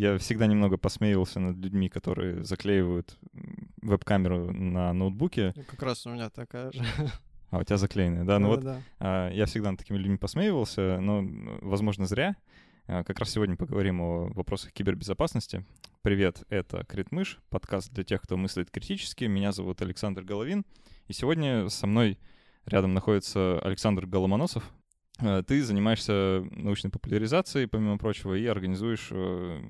Я всегда немного посмеивался над людьми, которые заклеивают веб-камеру на ноутбуке. Ну, как раз у меня такая же. А, у тебя заклеенная, да? Ну вот Да-да-да. а, я всегда над такими людьми посмеивался, но, возможно, зря. А, Как раз сегодня поговорим о вопросах кибербезопасности. Привет, это Критмыш, подкаст для тех, кто мыслит критически. Меня зовут Александр Головин, и сегодня со мной рядом находится Александр Голомоносов. А, Ты занимаешься научной популяризацией, помимо прочего, и организуешь э,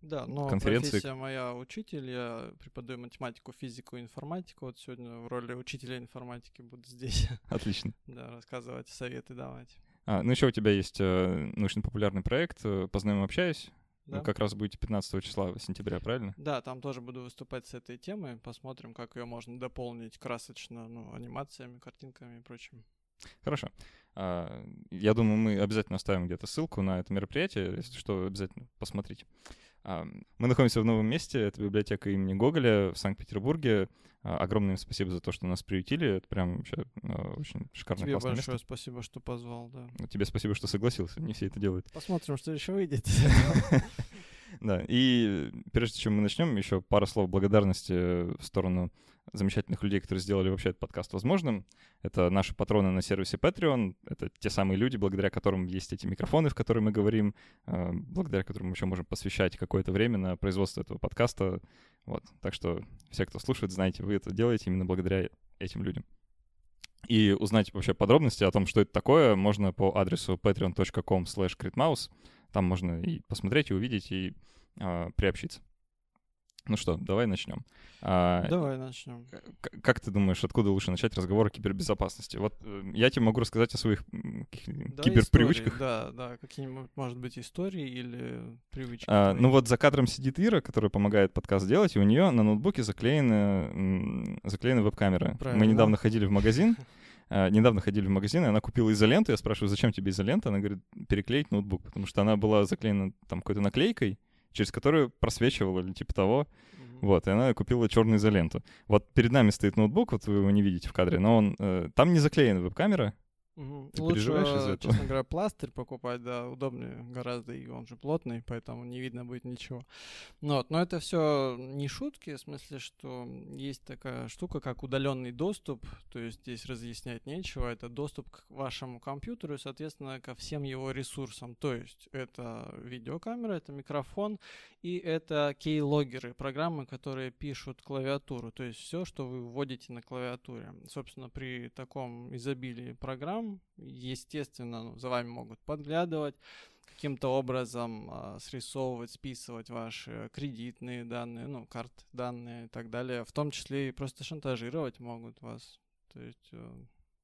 Да, но конференции. профессия моя учитель, я преподаю математику, физику, информатику. Вот сегодня в роли учителя информатики буду здесь, Отлично. да, рассказывать, советы давать. А, ну еще у тебя есть э, научно-популярный проект э, «Познаю, общаюсь». Да? Ну, как раз будете 15 числа сентября, правильно? Да, там тоже буду выступать с этой темой. Посмотрим, как ее можно дополнить красочно, ну, анимациями, картинками и прочим. Хорошо. А, Я думаю, мы обязательно оставим где-то ссылку на это мероприятие, если что, обязательно посмотрите. А, Мы находимся в новом месте, это библиотека имени Гоголя в Санкт-Петербурге. А, Огромное им спасибо за то, что нас приютили, это прям вообще очень шикарное, Тебе большое место. спасибо, что позвал, да. Тебе спасибо, что согласился, не все это делают. Посмотрим, что еще выйдет. Да, и прежде чем мы начнем, еще пара слов благодарности в сторону замечательных людей, которые сделали вообще этот подкаст возможным. Это наши патроны на сервисе Patreon. Это те самые люди, благодаря которым есть эти микрофоны, в которые мы говорим, э, благодаря которым мы еще можем посвящать какое-то время на производство этого подкаста. Вот. Так что все, кто слушает, знаете, вы это делаете именно благодаря этим людям. И узнать вообще подробности о том, что это такое, можно по адресу patreon.com slash Там можно и посмотреть, и увидеть, и а, приобщиться. Ну что, давай начнем. А, Давай начнем. Как ты думаешь, откуда лучше начать разговор о кибербезопасности? Вот э, я тебе могу рассказать о своих Да, киберпривычках. истории, Да, да, какие-нибудь, может быть, истории или привычки. А, ну вот за кадром сидит Ира, которая помогает подкаст делать, и у нее на ноутбуке заклеены, заклеены веб-камеры. Мы Правильно. недавно ходили в магазин, а, недавно ходили в магазин, и она купила изоленту. Я спрашиваю, зачем тебе изолента? Она говорит, переклеить ноутбук, потому что она была заклеена там какой-то наклейкой, через которую просвечивала или типа того. Вот, и она купила черную изоленту. Вот перед нами стоит ноутбук, вот вы его не видите в кадре, но он э, там не заклеена веб-камера. Мгм. Ты Лучше, переживаешь из-за этого? честно говоря, пластырь покупать, да, удобнее гораздо, и он же плотный, поэтому не видно будет ничего. Ну вот, но это все не шутки, в смысле, что есть такая штука, как удаленный доступ, то есть здесь разъяснять нечего, это доступ к вашему компьютеру и, соответственно, ко всем его ресурсам, то есть это видеокамера, это микрофон, и это кей-логеры, программы, которые пишут клавиатуру, то есть все, что вы вводите на клавиатуре. Собственно, при таком изобилии программ, естественно, ну, за вами могут подглядывать, каким-то образом а, срисовывать, списывать ваши кредитные данные, ну, карт данные и так далее, в том числе и просто шантажировать могут вас. То есть, э,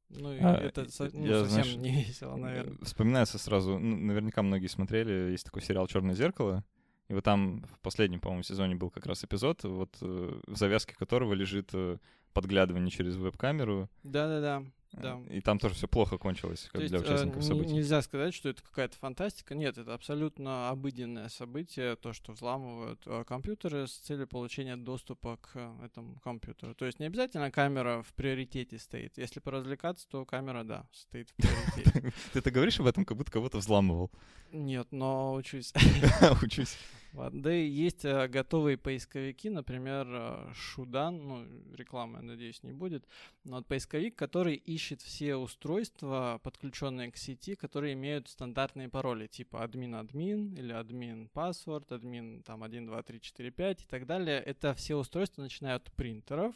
ну, А, это со- ну, я, совсем знаешь, не весело, наверное. Э, Вспоминается сразу, ну, наверняка многие смотрели, есть такой сериал «Черное зеркало», и вот там в последнем, по-моему, сезоне был как раз эпизод, вот э, в завязке которого лежит э, подглядывание через веб-камеру, Да-да-да. Да. и там тоже все плохо кончилось как То есть для э, участников событий. нельзя сказать, что это какая-то фантастика. Нет, это абсолютно обыденное событие, то, что взламывают э, компьютеры с целью получения доступа к э, этому компьютеру. То есть не обязательно камера в приоритете стоит. Если поразвлекаться, то камера, да, стоит в приоритете. Ты это говоришь об этом, как будто кого-то взламывал. Нет, но учусь. Учусь. Ладно, да и есть э, готовые поисковики, например, э, Шудан, ну, рекламы, я надеюсь, не будет, но вот поисковик, который ищет все устройства, подключенные к сети, которые имеют стандартные пароли, типа админ-админ или админ-паспорт, админ там 1, 2, 3, 4, 5 и так далее. Это все устройства, начиная от принтеров,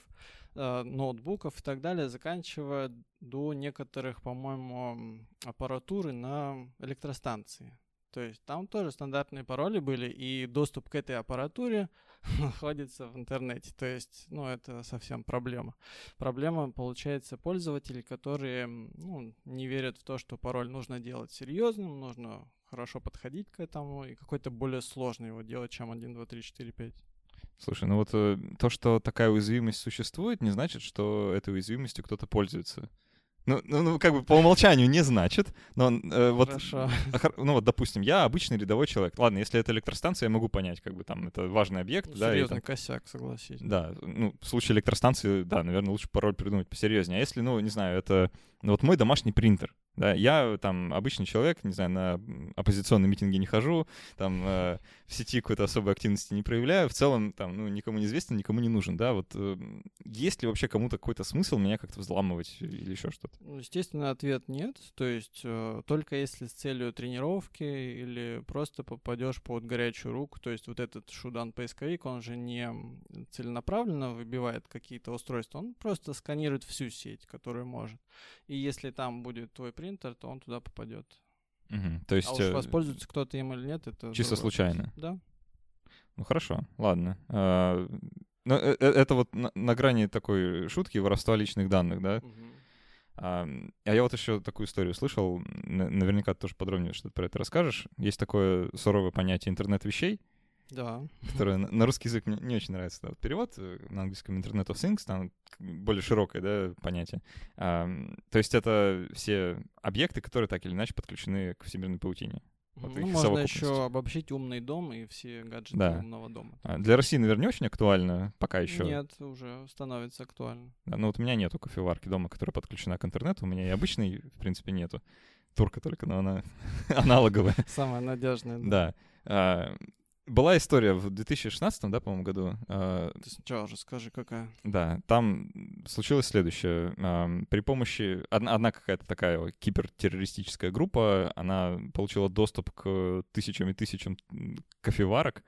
э, ноутбуков и так далее, заканчивая до некоторых, по-моему, аппаратуры на электростанции. То есть там тоже стандартные пароли были, и доступ к этой аппаратуре находится в интернете. То есть, ну, это совсем проблема. Проблема, получается, пользователей, которые ну, не верят в то, что пароль нужно делать серьезным, нужно хорошо подходить к этому, и какой-то более сложный его делать, чем 1, 2, 3, 4, 5. Слушай, ну вот э, то, что такая уязвимость существует, не значит, что этой уязвимостью кто-то пользуется. Ну, ну, ну, как бы по умолчанию не значит, но э, вот, Хорошо. хор- ну вот, допустим, я обычный рядовой человек. Ладно, если это электростанция, я могу понять, как бы там это важный объект, Ну, да, и серьезный там- косяк, согласись. да, ну, в случае электростанции, да, наверное, лучше пароль придумать посерьезнее. А если, ну, не знаю, это, ну, вот мой домашний принтер, Да, я там обычный человек, не знаю, на оппозиционные митинги не хожу, там э, в сети какой-то особой активности не проявляю, в целом там, ну, никому не известен, никому не нужен, да, вот э, есть ли вообще кому-то какой-то смысл меня как-то взламывать или еще что-то? Ну, естественно, ответ нет, то есть э, только если с целью тренировки или просто попадешь под горячую руку, то есть вот этот шудан-поисковик, он же не целенаправленно выбивает какие-то устройства, он просто сканирует всю сеть, которую может, и если там будет твой принтер, то он туда попадет. Угу. То есть, а уж э, воспользуется кто-то им или нет, это... Чисто случайно? Да. Ну хорошо, ладно. А, ну, э, э, это вот на, на грани такой шутки воровства личных данных, да? Угу. А, а я вот еще такую историю слышал, наверняка ты тоже подробнее что-то про это расскажешь. Есть такое суровое понятие интернет вещей, да. Которая на русский язык мне не очень нравится. Да, вот перевод э, на английском Internet of Things, там более широкое да, понятие. А, то есть это все объекты, которые так или иначе подключены к всемирной паутине. Вот ну, можно еще обобщить умный дом и все гаджеты да. умного дома. А для России, наверное, не очень актуально пока еще. Нет, уже становится актуально. Да, ну вот у меня нету кофеварки дома, которая подключена к интернету. У меня и обычной, в принципе, нету. Турка только, но она аналоговая. Самая надежная. Да. да. А, была история в 2016, да, по-моему, году. А, Ты сначала расскажи, какая. Да, там случилось следующее. При помощи... Одна, одна какая-то такая кибертеррористическая группа, она получила доступ к тысячам и тысячам кофеварок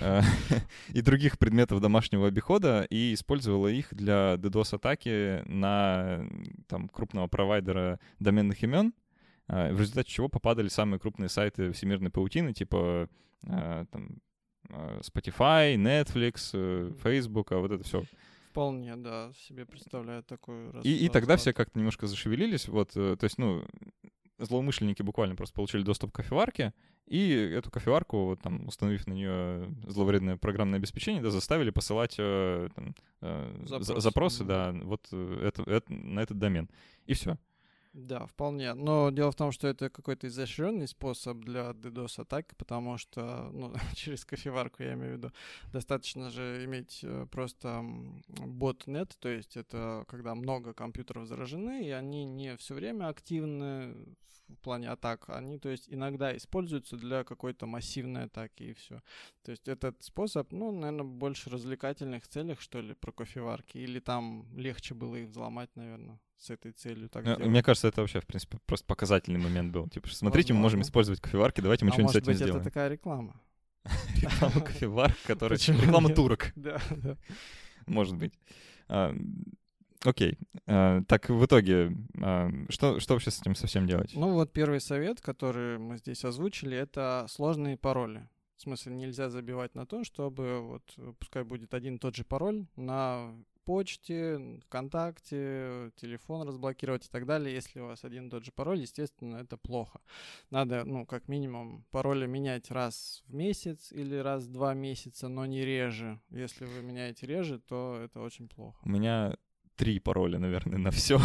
а, и других предметов домашнего обихода и использовала их для DDoS-атаки на там, крупного провайдера доменных имен, а, в результате чего попадали самые крупные сайты всемирной паутины, типа там, э, Spotify, Netflix, э, Facebook, а вот это все. Вполне, да, себе представляю раз. И, и тогда все как-то немножко зашевелились, вот, то есть, ну, злоумышленники буквально просто получили доступ к кофеварке, и эту кофеварку, вот, там, установив на нее зловредное программное обеспечение, да, заставили посылать там, запросы, запросы да, вот это, это, на этот домен. И все. Да, вполне. Но дело в том, что это какой-то изощренный способ для DDoS атак, потому что, ну, через кофеварку я имею в виду, достаточно же иметь э, просто ботнет, то есть это когда много компьютеров заражены, и они не все время активны в плане атак, они, то есть, иногда используются для какой-то массивной атаки и все. То есть этот способ, ну, наверное, больше развлекательных целях, что ли, про кофеварки, или там легче было их взломать, наверное с этой целью так ну, Мне кажется, это вообще, в принципе, просто показательный момент был. Типа, смотрите, Возможно. мы можем использовать кофеварки, давайте мы а что-нибудь с этим быть, сделаем. это такая реклама. Реклама кофеварок, которая... Реклама турок. Да, да. Может быть. А, окей. А, так, в итоге, а, что, что вообще с этим совсем делать? Ну вот первый совет, который мы здесь озвучили, это сложные пароли. В смысле, нельзя забивать на то, чтобы вот пускай будет один и тот же пароль на почте, ВКонтакте, телефон разблокировать и так далее. Если у вас один и тот же пароль, естественно, это плохо. Надо, ну, как минимум, пароли менять раз в месяц или раз в два месяца, но не реже. Если вы меняете реже, то это очень плохо. У меня три пароля, наверное, на все.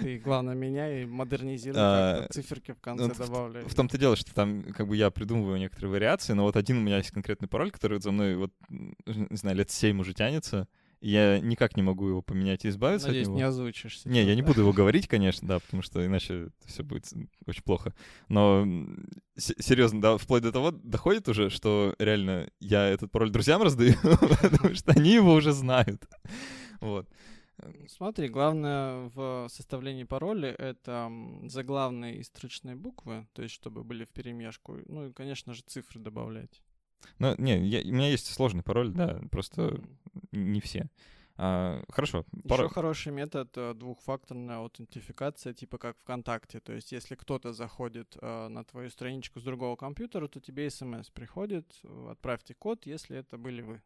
Ты, главное, меняй модернизируй, а, циферки в конце ну, добавляй. В, в том-то дело, что там как бы я придумываю некоторые вариации, но вот один у меня есть конкретный пароль, который за мной вот, не знаю, лет семь уже тянется. Я никак не могу его поменять и избавиться Надеюсь, от него. не озвучишь. Не, я не буду его говорить, конечно, да, потому что иначе все будет очень плохо. Но серьезно, да, вплоть до того доходит уже, что реально я этот пароль друзьям раздаю, потому что они его уже знают. Вот. Смотри, главное в составлении пароля это заглавные и строчные буквы, то есть чтобы были в перемешку. Ну и, конечно же, цифры добавлять. Ну, не, я, у меня есть сложный пароль, да, просто не все. А, хорошо. Еще хороший метод э, двухфакторная аутентификация, типа как ВКонтакте. То есть, если кто-то заходит э, на твою страничку с другого компьютера, то тебе смс приходит, э, отправьте код, если это были вы.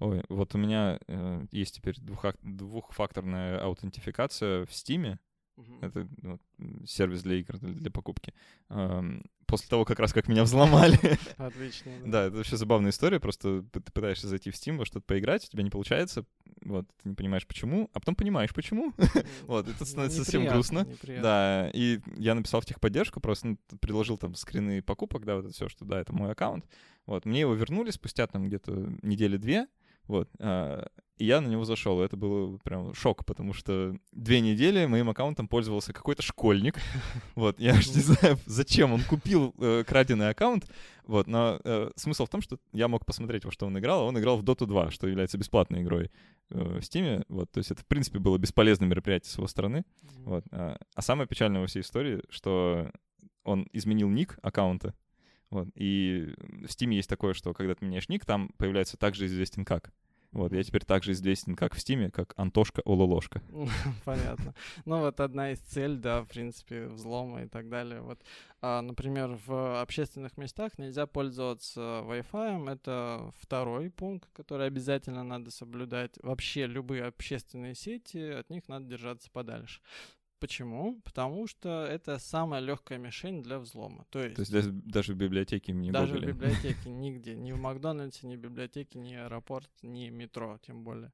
Ой, вот у меня э, есть теперь двухфакторная аутентификация в Стиме. Uh-huh. Это ну, сервис для игр, для, для покупки. Эм, после того, как раз как меня взломали. Отлично. Да. да, это вообще забавная история. Просто ты пытаешься зайти в Steam, во что-то поиграть, у тебя не получается. Вот, ты не понимаешь, почему, а потом понимаешь, почему. вот, это становится совсем грустно. Да, и я написал в техподдержку, просто ну, предложил там скрины покупок, да, вот это все, что да, это мой аккаунт. Вот, мне его вернули спустя там где-то недели две, Вот. А, и я на него зашел. Это был прям шок, потому что две недели моим аккаунтом пользовался какой-то школьник. Вот, я аж не знаю, зачем он купил э, краденый аккаунт. Вот, но э, смысл в том, что я мог посмотреть, во что он играл. А он играл в Dota 2, что является бесплатной игрой э, в Steam. Вот, то есть это, в принципе, было бесполезное мероприятие с его стороны. Вот. А, а самое печальное во всей истории, что он изменил ник аккаунта. Вот. И в Steam есть такое, что когда ты меняешь ник, там появляется также известен как. Вот, я теперь также известен как в Стиме, как Антошка Ололошка. Понятно. Ну вот одна из целей, да, в принципе, взлома и так далее. Вот, а, например, в общественных местах нельзя пользоваться Wi-Fi. Это второй пункт, который обязательно надо соблюдать. Вообще любые общественные сети, от них надо держаться подальше. Почему? Потому что это самая легкая мишень для взлома. То есть, То есть даже, даже в библиотеке не даже богали. в библиотеке нигде, ни в Макдональдсе, ни в библиотеке, ни аэропорт, ни метро, тем более.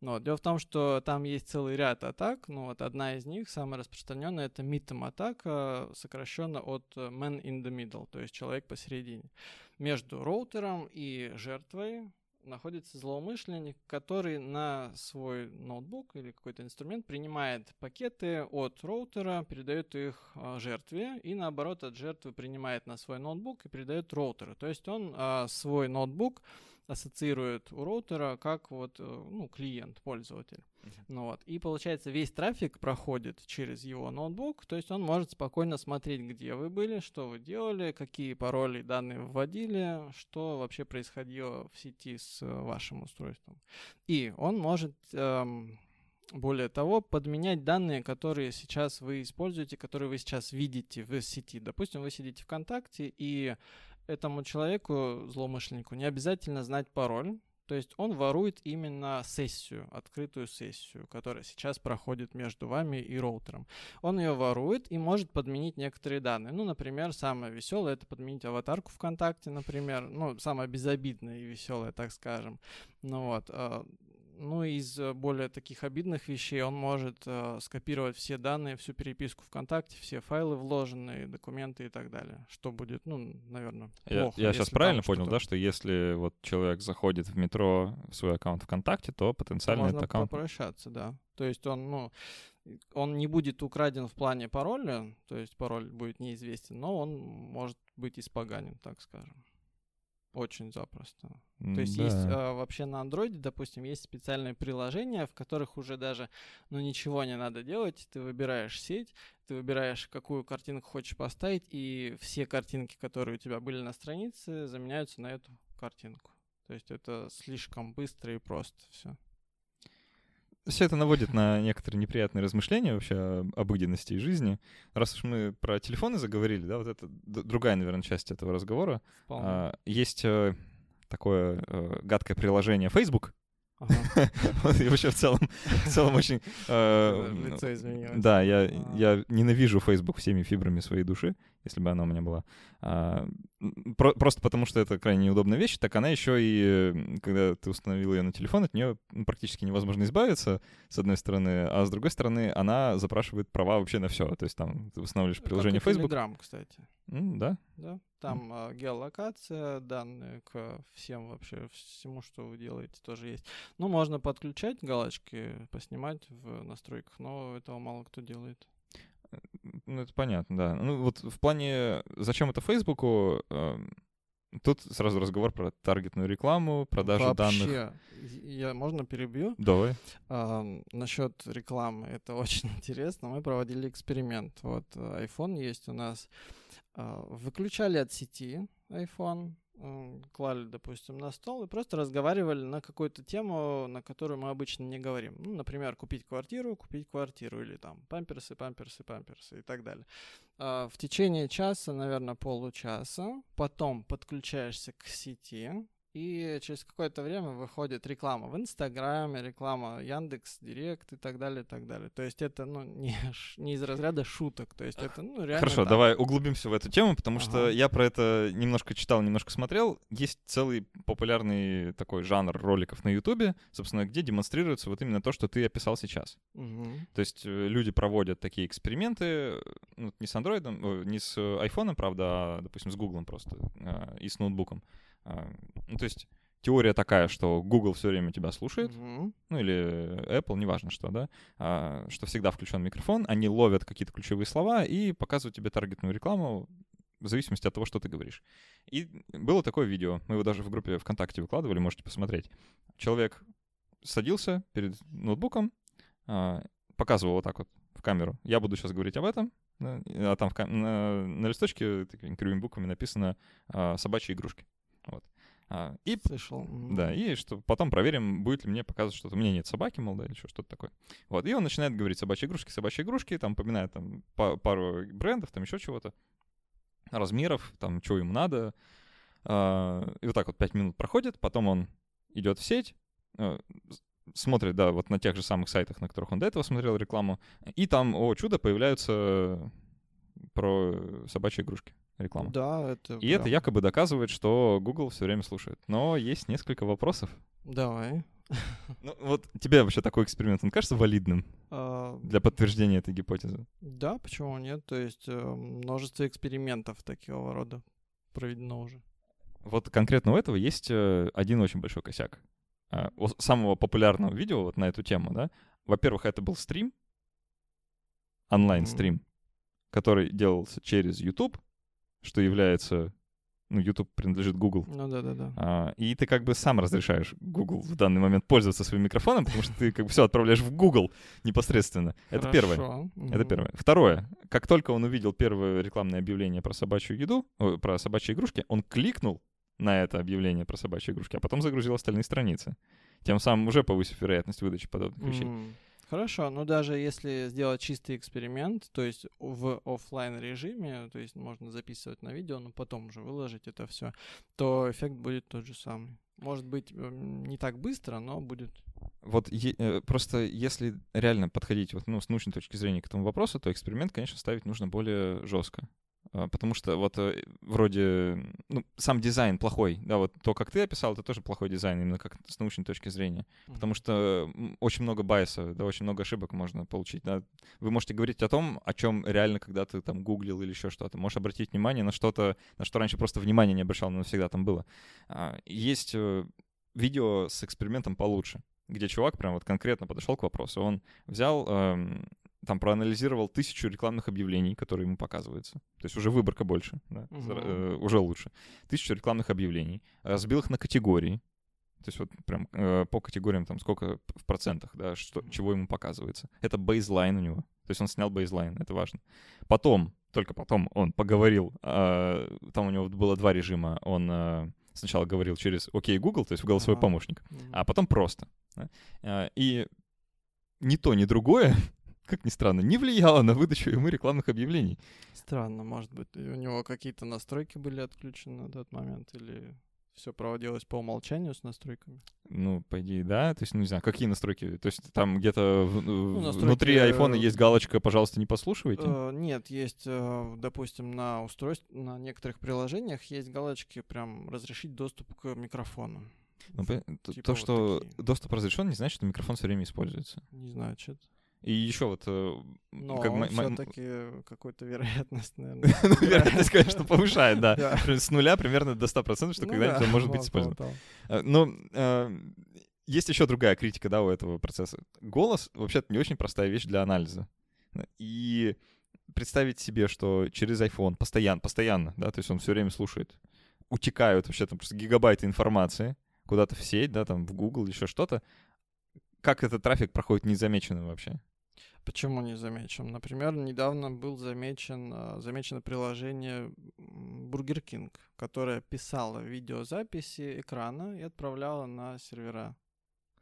Но дело в том, что там есть целый ряд атак. Ну вот одна из них, самая распространенная, это MITM атака, сокращенно от Man in the Middle, то есть человек посередине. Между роутером и жертвой находится злоумышленник, который на свой ноутбук или какой-то инструмент принимает пакеты от роутера, передает их э, жертве, и наоборот от жертвы принимает на свой ноутбук и передает роутеру. То есть он э, свой ноутбук ассоциирует у роутера как вот, э, ну, клиент, пользователь. Ну вот. И получается, весь трафик проходит через его ноутбук, то есть он может спокойно смотреть, где вы были, что вы делали, какие пароли данные вводили, что вообще происходило в сети с э, вашим устройством. И он может эм, более того, подменять данные, которые сейчас вы используете, которые вы сейчас видите в сети. Допустим, вы сидите ВКонтакте, и этому человеку, злоумышленнику, не обязательно знать пароль. То есть он ворует именно сессию, открытую сессию, которая сейчас проходит между вами и роутером. Он ее ворует и может подменить некоторые данные. Ну, например, самое веселое это подменить аватарку ВКонтакте, например. Ну, самое безобидное и веселое, так скажем. Ну вот. Ну, из э, более таких обидных вещей он может э, скопировать все данные, всю переписку ВКонтакте, все файлы вложенные, документы и так далее. Что будет, ну, наверное, плохо. Я, я сейчас правильно понял, да, что если вот человек заходит в метро в свой аккаунт ВКонтакте, то потенциально Можно этот аккаунт... попрощаться, да. То есть он, ну, он не будет украден в плане пароля, то есть пароль будет неизвестен, но он может быть испоганен, так скажем. Очень запросто. То есть да. есть э, вообще на андроиде, допустим, есть специальные приложения, в которых уже даже ну ничего не надо делать. Ты выбираешь сеть, ты выбираешь, какую картинку хочешь поставить, и все картинки, которые у тебя были на странице, заменяются на эту картинку. То есть это слишком быстро и просто все. Все это наводит на некоторые неприятные размышления вообще об обыденности и жизни. Раз уж мы про телефоны заговорили, да, вот это другая, наверное, часть этого разговора. А, есть э, такое э, гадкое приложение Facebook, Ага. и вообще в целом, в целом очень... Э, лицо изменилось. Да, я, я ненавижу Facebook всеми фибрами своей души, если бы она у меня была. А, про, просто потому, что это крайне неудобная вещь, так она еще и, когда ты установил ее на телефон, от нее практически невозможно избавиться, с одной стороны, а с другой стороны, она запрашивает права вообще на все. То есть там ты устанавливаешь приложение как Facebook. Telegram, кстати. Mm, да? Да. Там mm. геолокация, данные к всем вообще, всему, что вы делаете, тоже есть. Ну, можно подключать галочки, поснимать в настройках, но этого мало кто делает. Ну, это понятно, да. Ну, вот в плане, зачем это Фейсбуку, э, тут сразу разговор про таргетную рекламу, продажу Вообще, данных. Я, можно перебью? Давай. А, насчет рекламы, это очень интересно. Мы проводили эксперимент. Вот э, iPhone есть у нас. А, выключали от сети iPhone, клали, допустим, на стол и просто разговаривали на какую-то тему, на которую мы обычно не говорим. Ну, например, купить квартиру, купить квартиру, или там памперсы, памперсы, памперсы и так далее. А, в течение часа, наверное, получаса, потом подключаешься к сети, и через какое-то время выходит реклама в Инстаграме, реклама Яндекс Директ и так далее, и так далее. То есть это, ну, не, не из разряда шуток, то есть это, ну, реально Хорошо, так. давай углубимся в эту тему, потому ага. что я про это немножко читал, немножко смотрел. Есть целый популярный такой жанр роликов на Ютубе, собственно, где демонстрируется вот именно то, что ты описал сейчас. Угу. То есть э, люди проводят такие эксперименты, ну, не с андроидом, не с айфоном, правда, а, допустим, с гуглом просто, и с ноутбуком. А, ну, то есть теория такая, что Google все время тебя слушает, Мгм. ну или Apple, неважно что, да, а, что всегда включен микрофон, они ловят какие-то ключевые слова и показывают тебе таргетную рекламу в зависимости от того, что ты говоришь. И было такое видео, мы его даже в группе ВКонтакте выкладывали, можете посмотреть. Человек садился перед ноутбуком, а, показывал вот так вот в камеру. Я буду сейчас говорить об этом, да, а там в на, на листочке такими кривыми буквами написано а, «собачьи игрушки». Вот. А, И Слышал. Мгм. да, и что потом проверим, будет ли мне показывать что-то. У меня нет собаки, мол, да, или еще что-то такое. Вот, и он начинает говорить собачьи игрушки, собачьи игрушки, там поминает там па- пару брендов, там еще чего-то, размеров, там, чего ему надо. А, И вот так вот пять минут проходит, потом он идет в сеть, с- смотрит, да, вот на тех же самых сайтах, на которых он до этого смотрел рекламу, и там, о чудо, появляются про собачьи игрушки реклама. Да, это И это прям- якобы доказывает, что Google все время слушает. Но есть несколько вопросов. Давай. Ну, вот тебе вообще такой эксперимент, он кажется валидным А, для подтверждения этой гипотезы? Да, почему нет? То есть э, множество экспериментов такого рода проведено уже. Вот конкретно у этого есть э, один очень большой косяк. А, У самого популярного видео вот на эту тему, да, во-первых, это был стрим, онлайн-стрим, который делался через YouTube, что является, ну, YouTube принадлежит Google, Ну да, да, да. А, и ты как бы сам разрешаешь Google в данный момент пользоваться своим микрофоном, потому что ты как бы все отправляешь в Google непосредственно. Это первое. Хорошо. Это Мгм. первое. Второе. Как только он увидел первое рекламное объявление про собачью еду, про собачьи игрушки, он кликнул на это объявление про собачьи игрушки, а потом загрузил остальные страницы. Тем самым уже повысив вероятность выдачи подобных вещей. Хорошо, но даже если сделать чистый эксперимент, то есть в оффлайн режиме, то есть можно записывать на видео, но потом уже выложить это все, то эффект будет тот же самый. Может быть, не так быстро, но будет. Вот е- э, просто если реально подходить вот, ну, с научной точки зрения к этому вопросу, то эксперимент, конечно, ставить нужно более жестко. А, Потому что вот э, вроде, ну, сам дизайн плохой, да, вот то, как ты описал, это тоже плохой дизайн, именно как с научной точки зрения. Потому что очень много байса, да, очень много ошибок можно получить, да. Вы можете говорить о том, о чем реально когда ты там гуглил или еще что-то. Можешь обратить внимание на что-то, на что раньше просто внимания не обращал, но всегда там было. А, Есть э, видео с экспериментом получше, где чувак прям вот конкретно подошел к вопросу. Он взял, эм, там проанализировал тысячу рекламных объявлений, которые ему показываются. То есть уже выборка больше, да, зара- э, уже лучше. Тысячу рекламных объявлений, разбил их на категории. То есть вот прям э, по категориям там сколько в процентах, да, что, чего ему показывается. Это бейзлайн у него. То есть он снял бейзлайн, это важно. Потом, только потом он поговорил, а, там у него было два режима. Он а, сначала говорил через «Окей, Google», то есть в голосовой Ага. помощник, а потом просто. да. А, И ни то, ни другое, как ни странно, не влияло на выдачу ему рекламных объявлений. Странно, может быть, у него какие-то настройки были отключены на тот момент, или все проводилось по умолчанию с настройками? Ну, по идее, да. То есть, ну, не знаю, какие настройки? То есть там где-то в- настройки, внутри айфона э, есть галочка «Пожалуйста, не послушивайте». Э, Нет, есть, э, допустим, на устройстве, на некоторых приложениях есть галочки прям разрешить доступ к микрофону. Ну, типа то, вот что такие. доступ разрешен, не значит, что микрофон все время используется. Не знаю, что И еще вот... э, Но как все-таки какую-то вероятность, наверное. Ну, вероятность, конечно, повышает, да. С нуля примерно до 100%, что Ну когда-нибудь да, он может быть использован. Э, Но э, есть еще другая критика, да, у этого процесса. Голос вообще-то не очень простая вещь для анализа. И представить себе, что через iPhone постоянно, постоянно, да, то есть он все время слушает, утекают вообще там просто гигабайты информации куда-то в сеть, да, там в Google, еще что-то. Как этот трафик проходит незамеченным вообще? Почему не замечен? Например, недавно был замечен, э, замечено приложение Burger King, которое писало видеозаписи экрана и отправляло на сервера.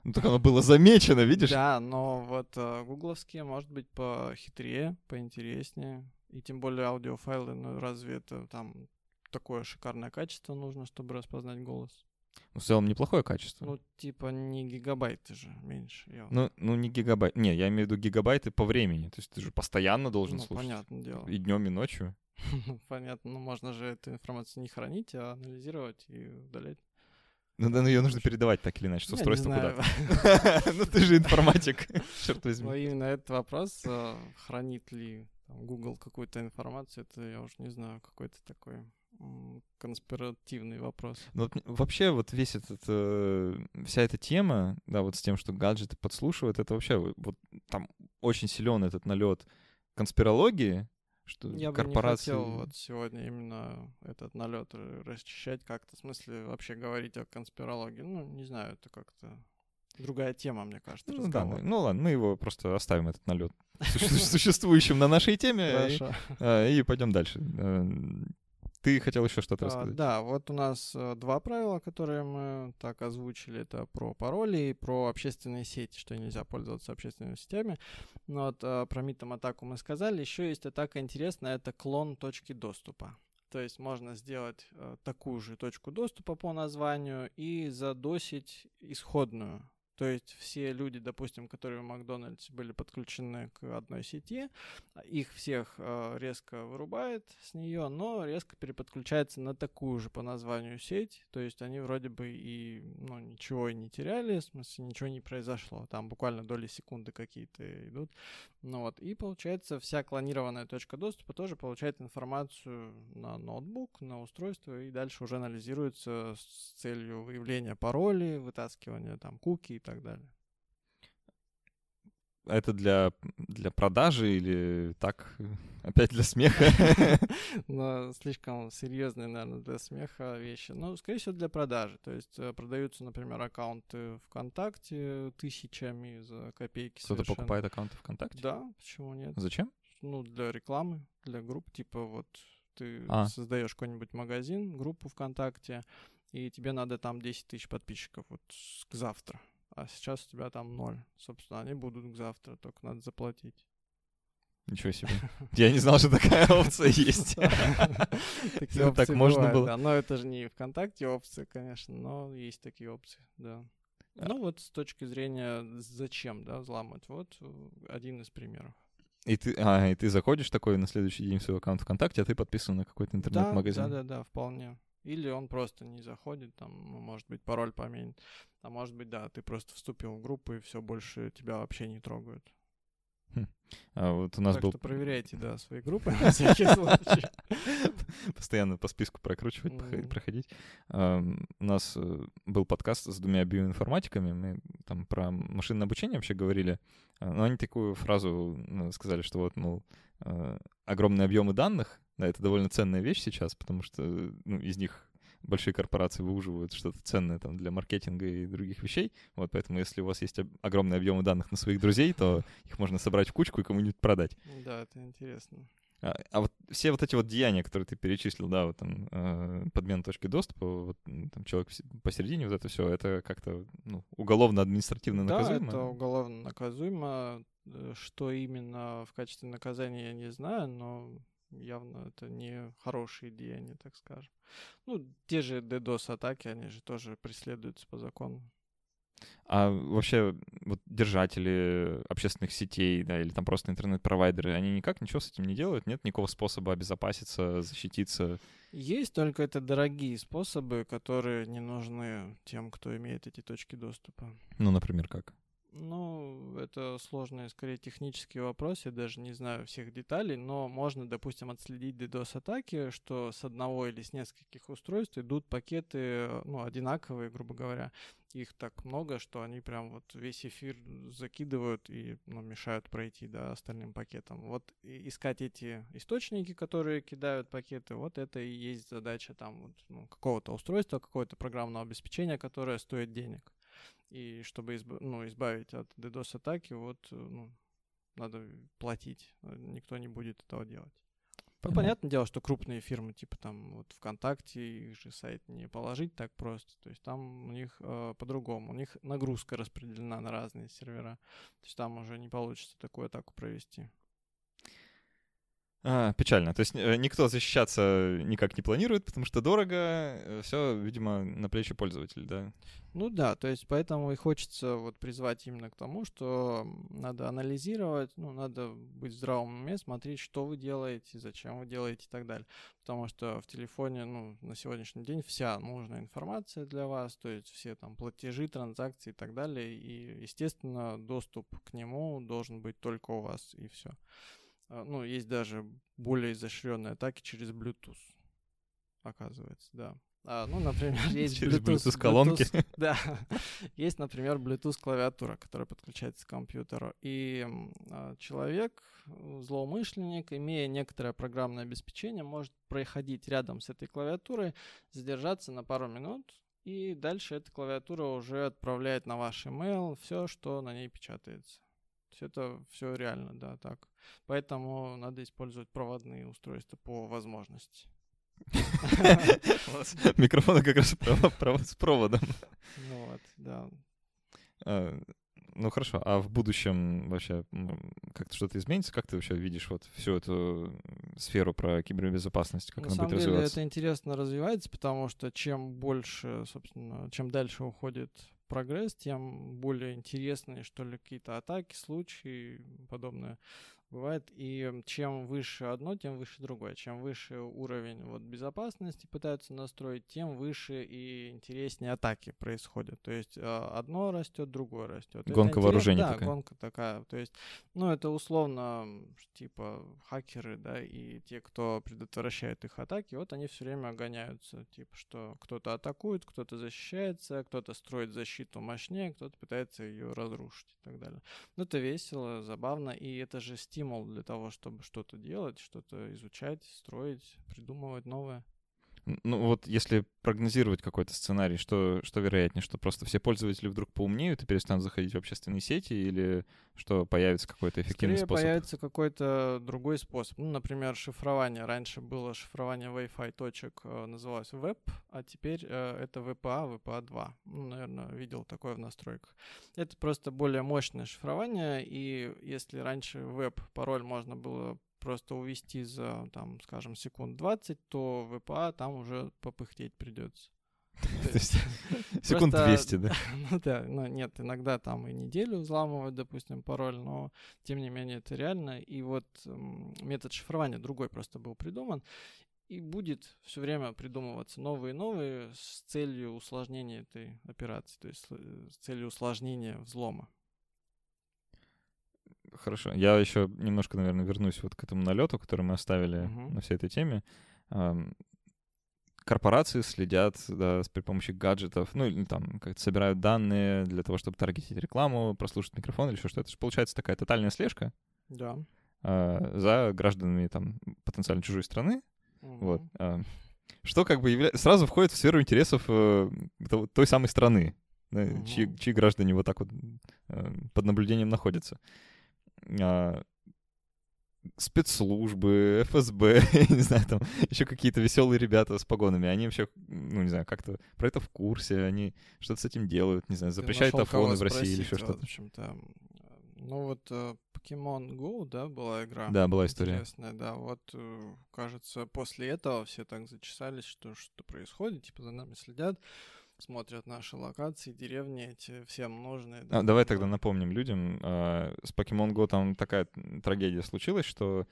Ну, так оно было замечено, видишь? Да, но вот э, гугловские, может быть, похитрее, поинтереснее. И тем более аудиофайлы, ну разве это там такое шикарное качество нужно, чтобы распознать голос? Ну, в целом неплохое качество. Ну, типа не гигабайты же меньше. я Ну, ну, не гигабайт. Не, я имею в виду гигабайты по времени. То есть ты же постоянно должен ну, слушать. понятное дело. И днем, и ночью. Понятно, ну можно же эту информацию не хранить, а анализировать и удалять. Ну, да, ну ее нужно передавать так или иначе с устройства куда-то. Ну, ты же информатик, черт Но возьми. именно этот вопрос, э, хранит ли Google какую-то информацию, это я уж не знаю, какой-то такой конспиративный вопрос. Ну, вот, вообще вот весь этот, э, вся эта тема, да, вот с тем, что гаджеты подслушивают, это вообще вот там очень силен этот налет конспирологии, что Я корпорации... бы не хотел вот сегодня именно этот налет расчищать как-то, в смысле вообще говорить о конспирологии. Ну, не знаю, это как-то другая тема, мне кажется. Ну, да, мы, ну ладно, мы его просто оставим этот налет существующим на нашей теме и пойдем дальше. Ты хотел еще что-то а, рассказать? Да, вот у нас э, два правила, которые мы так озвучили. Это про пароли и про общественные сети, что нельзя пользоваться общественными сетями. Но вот э, про митом атаку мы сказали. Еще есть атака интересная, это клон точки доступа. То есть можно сделать э, такую же точку доступа по названию и задосить исходную то есть все люди, допустим, которые в Макдональдсе были подключены к одной сети, их всех э, резко вырубает с нее, но резко переподключается на такую же по названию сеть. То есть они вроде бы и ну, ничего не теряли, в смысле ничего не произошло. Там буквально доли секунды какие-то идут. Ну вот, и получается вся клонированная точка доступа тоже получает информацию на ноутбук, на устройство, и дальше уже анализируется с целью выявления паролей, вытаскивания там куки так далее. Это для, для продажи или так, опять для смеха? Ну, слишком серьезные, наверное, для смеха вещи. Ну, скорее всего, для продажи. То есть э, продаются, например, аккаунты ВКонтакте тысячами за копейки Кто-то покупает аккаунты ВКонтакте? Да, почему нет? Зачем? Ну, для рекламы, для групп, типа вот ты а. создаешь какой-нибудь магазин, группу ВКонтакте, и тебе надо там 10 тысяч подписчиков вот к завтра а сейчас у тебя там ноль. Собственно, они будут к завтра, только надо заплатить. Ничего себе. Я не знал, что такая опция есть. Так можно было. Но это же не ВКонтакте опция, конечно, но есть такие опции, да. А. Ну вот с точки зрения зачем, да, взламывать. Вот э, один из примеров. И ты, а, и ты заходишь такой на следующий день в свой аккаунт ВКонтакте, а ты подписан на какой-то интернет-магазин. Да, да, да, вполне. Или он просто не заходит, там, ну, может быть, пароль поменит. А может быть, да, ты просто вступил в группу, и все, больше тебя вообще не трогают. Хм. А вот у нас так был... что проверяйте, да, свои группы на всякий случай. Постоянно по списку прокручивать, проходить. У нас э, был подкаст с двумя биоинформатиками, мы там про машинное обучение вообще говорили, а, но они такую фразу ну, сказали, что вот, мол, э, огромные объемы данных, да, это довольно ценная вещь сейчас, потому что ну, из них большие корпорации выуживают что-то ценное там для маркетинга и других вещей. Вот поэтому, если у вас есть огромные объемы данных на своих друзей, то их можно собрать в кучку и кому-нибудь продать. Да, это интересно. А, а вот все вот эти вот деяния, которые ты перечислил, да, вот там э, подмена точки доступа, вот там человек посередине, вот это все, это как-то ну, уголовно-административно наказуемо? Да, это уголовно наказуемо. Э, что именно в качестве наказания я не знаю, но явно это не хорошие деяния, так скажем. Ну, те же DDoS-атаки, они же тоже преследуются по закону. А вообще вот держатели общественных сетей, да, или там просто интернет-провайдеры, они никак ничего с этим не делают? Нет никакого способа обезопаситься, защититься? Есть, только это дорогие способы, которые не нужны тем, кто имеет эти точки доступа. Ну, например, как? Ну, это сложный, скорее, технический вопрос, я даже не знаю всех деталей, но можно, допустим, отследить DDoS-атаки, что с одного или с нескольких устройств идут пакеты, ну, одинаковые, грубо говоря. Их так много, что они прям вот весь эфир закидывают и ну, мешают пройти, да, остальным пакетам. Вот искать эти источники, которые кидают пакеты, вот это и есть задача там вот, ну, какого-то устройства, какого-то программного обеспечения, которое стоит денег. И чтобы изб... ну, избавить от DDoS-атаки, вот, э, ну, надо платить. Э, никто не будет этого делать. Ну, понятное дело, что крупные фирмы, типа там вот ВКонтакте, их же сайт не положить так просто. То есть там у них э, по-другому. У них нагрузка распределена на разные сервера. То есть там уже не получится такую атаку провести. А, печально. То есть э, никто защищаться никак не планирует, потому что дорого. Э, Все, видимо, на плечи пользователя, да? Ну да, то есть поэтому и хочется вот призвать именно к тому, что надо анализировать, ну, надо быть в здравом уме, смотреть, что вы делаете, зачем вы делаете и так далее. Потому что в телефоне, ну, на сегодняшний день вся нужная информация для вас, то есть все там платежи, транзакции и так далее. И, естественно, доступ к нему должен быть только у вас, и все. А, ну, есть даже более изощренные атаки через Bluetooth. оказывается, да. А, ну, например, есть Через Bluetooth, Bluetooth колонки. Bluetooth- да, есть, например, Bluetooth клавиатура, которая подключается к компьютеру. И а, человек, злоумышленник, имея некоторое программное обеспечение, может проходить рядом с этой клавиатурой, задержаться на пару минут, и дальше эта клавиатура уже отправляет на ваш email все, что на ней печатается. Есть это все реально, да, так. Поэтому надо использовать проводные устройства по возможности. Микрофон как раз с проводом. Ну вот, да. А, Ну хорошо, а в будущем вообще как-то что-то изменится? Как ты вообще видишь вот всю эту сферу про кибербезопасность, как На она самом будет деле развиваться? это интересно развивается, потому что чем больше, собственно, чем дальше уходит прогресс, тем более интересные, что ли, какие-то атаки, случаи и подобное бывает. И чем выше одно, тем выше другое. Чем выше уровень вот, безопасности пытаются настроить, тем выше и интереснее атаки происходят. То есть э, одно растет, другое растет. Гонка вооружений да, такая. гонка такая. То есть, ну, это условно, типа, хакеры, да, и те, кто предотвращает их атаки, вот они все время гоняются. Типа, что кто-то атакует, кто-то защищается, кто-то строит защиту мощнее, кто-то пытается ее разрушить и так далее. Ну, это весело, забавно, и это же стимул для того, чтобы что-то делать, что-то изучать, строить, придумывать новое. Ну вот если прогнозировать какой-то сценарий, что, что вероятнее, что просто все пользователи вдруг поумнеют и перестанут заходить в общественные сети, или что появится какой-то эффективный Скорее способ? появится какой-то другой способ. Ну, например, шифрование. Раньше было шифрование Wi-Fi точек, э, называлось веб, а теперь э, это VPA, VPA2. Ну, наверное, видел такое в настройках. Это просто более мощное шифрование, и если раньше веб-пароль можно было просто увести за, там, скажем, секунд 20, то VPA там уже попыхтеть придется. Секунд Просто- 200, да? Ну да, ну нет, иногда там и неделю взламывают, допустим, пароль, но тем не менее это реально. И вот метод шифрования другой просто был придуман. И будет все время придумываться новые и новые с целью усложнения этой операции, то есть э, с целью усложнения взлома. Хорошо. Я еще немножко, наверное, вернусь вот к этому налету, который мы оставили Мгм. на всей этой теме. Корпорации следят да, с- при помощи гаджетов, ну или там как-то собирают данные для того, чтобы таргетить рекламу, прослушать микрофон или еще что-то. Это же получается такая тотальная слежка Да. а, за гражданами там потенциально чужой страны. Вот. Мгм. а, Что как бы явля- сразу входит в сферу интересов э, той самой страны, да, чьи, чьи граждане вот так вот э, под наблюдением находятся. А, спецслужбы, ФСБ, не знаю, там еще какие-то веселые ребята с погонами, они вообще, ну, не знаю, как-то про это в курсе, они что-то с этим делают, не знаю, запрещают афоны в России или еще вот, что-то. В общем-то, ну вот э, Pokemon Go, да, была игра. Да, была история. Интересная, да. Вот, э, кажется, после этого все так зачесались, что что происходит, типа за нами следят, смотрят наши локации, деревни эти, всем нужные. А, да, давай там, тогда да. напомним людям. а, С Pokemon Go там такая трагедия случилась, что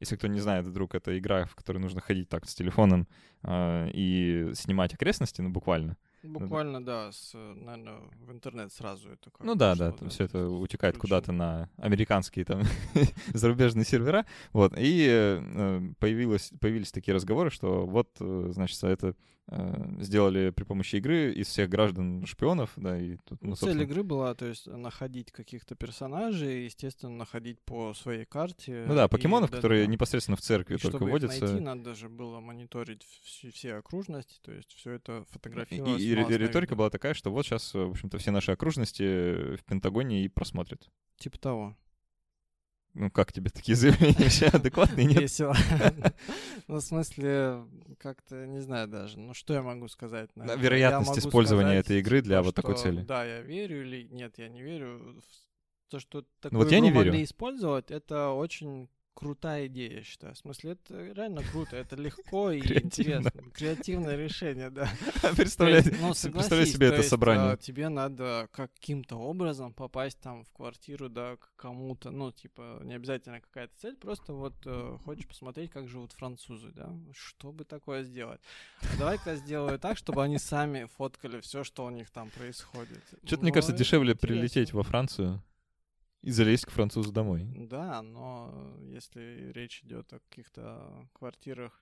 если кто не знает, вдруг это игра, в которой нужно ходить так с телефоном а, и снимать окрестности, ну буквально. Буквально, да, с, наверное, в интернет сразу это как Ну да, да, там все это утекает куда-то на американские там зарубежные сервера. Вот. И э, появилось, появились такие разговоры, что вот, э, значит, это э, сделали при помощи игры из всех граждан шпионов, да, и тут, ну, Ну, цель собственно, игры была, то есть, находить каких-то персонажей, естественно, находить по своей карте. ну да, и покемонов, да, которые да. непосредственно в церкви И только чтобы их водятся. найти, надо же было мониторить все, все окружности, то есть все это И, фотографировалось. и малость на риторика была такая, что вот сейчас, в общем-то, все наши окружности в Пентагоне и просмотрят. Типа того. Ну, как тебе такие заявления вообще адекватные? Нет? Весело. Ну, в смысле, как-то, не знаю даже. Ну, что я могу сказать? Вероятность использования этой игры для вот такой цели. Да, я верю или нет, я не верю. То, что такую Ну, вот я игру не верю. могли использовать, это очень крутая идея, я считаю. В смысле, это реально круто, это легко и интересно. Креативное решение, да. Представляй, ну, представляй себе то это есть, собрание. а, тебе надо каким-то образом попасть там в квартиру, да, к кому-то. Ну, типа, не обязательно какая-то цель, просто вот э, хочешь посмотреть, как живут французы, да. Что бы такое сделать? Давай-ка сделаю так, чтобы они сами фоткали все, что у них там происходит. Что-то, мне Ну, кажется, это дешевле интересно. прилететь во Францию и залезть к французу домой. Да, но если речь идет о каких-то квартирах